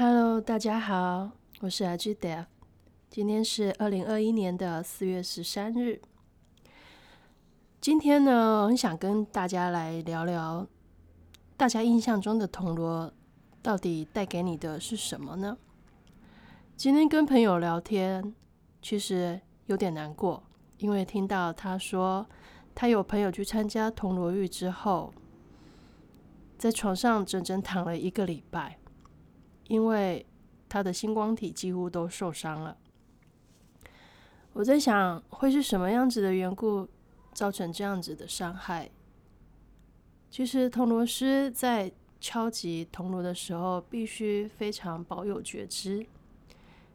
Hello，大家好，我是 Ag Dev，今天是二零二一年的四月十三日。今天呢，很想跟大家来聊聊，大家印象中的铜锣到底带给你的是什么呢？今天跟朋友聊天，其实有点难过，因为听到他说，他有朋友去参加铜锣浴之后，在床上整整躺了一个礼拜。因为他的星光体几乎都受伤了，我在想会是什么样子的缘故造成这样子的伤害？其实铜锣师在敲击铜锣的时候，必须非常保有觉知，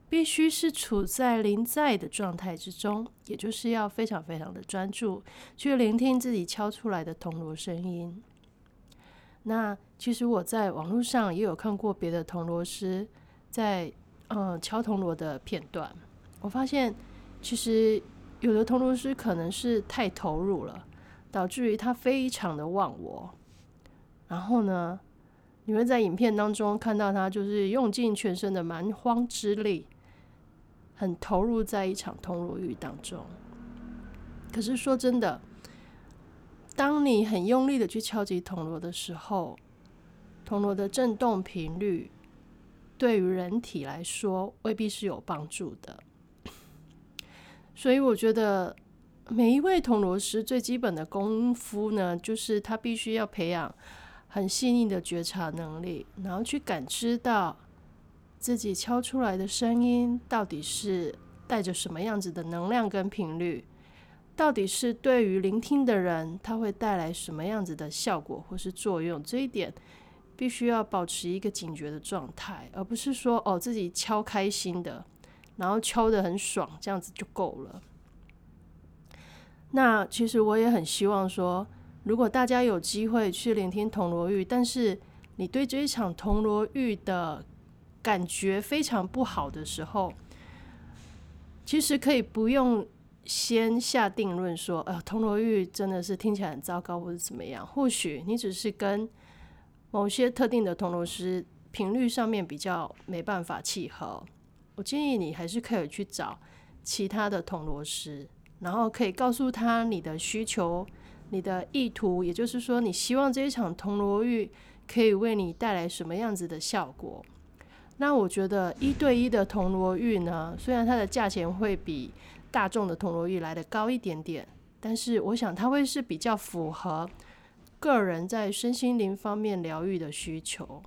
必须是处在临在的状态之中，也就是要非常非常的专注去聆听自己敲出来的铜锣声音。那其实我在网络上也有看过别的铜锣师在嗯敲铜锣的片段，我发现其实有的铜锣师可能是太投入了，导致于他非常的忘我。然后呢，你会在影片当中看到他就是用尽全身的蛮荒之力，很投入在一场铜锣浴当中。可是说真的。当你很用力的去敲击铜锣的时候，铜锣的振动频率对于人体来说未必是有帮助的。所以我觉得每一位铜锣师最基本的功夫呢，就是他必须要培养很细腻的觉察能力，然后去感知到自己敲出来的声音到底是带着什么样子的能量跟频率。到底是对于聆听的人，他会带来什么样子的效果或是作用？这一点必须要保持一个警觉的状态，而不是说哦自己敲开心的，然后敲的很爽，这样子就够了。那其实我也很希望说，如果大家有机会去聆听铜锣玉，但是你对这一场铜锣玉的感觉非常不好的时候，其实可以不用。先下定论说，呃，铜锣玉真的是听起来很糟糕，或者怎么样？或许你只是跟某些特定的铜锣师频率上面比较没办法契合。我建议你还是可以去找其他的铜锣师，然后可以告诉他你的需求、你的意图，也就是说，你希望这一场铜锣玉可以为你带来什么样子的效果。那我觉得一对一的铜锣玉呢，虽然它的价钱会比大众的铜锣玉来的高一点点，但是我想它会是比较符合个人在身心灵方面疗愈的需求。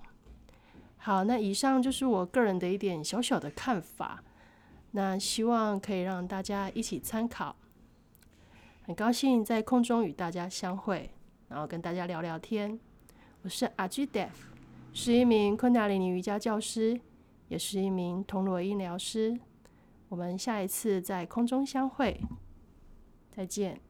好，那以上就是我个人的一点小小的看法，那希望可以让大家一起参考。很高兴在空中与大家相会，然后跟大家聊聊天。我是阿 G Dev，是一名昆达里尼瑜伽教师，也是一名铜锣音疗师。我们下一次在空中相会，再见。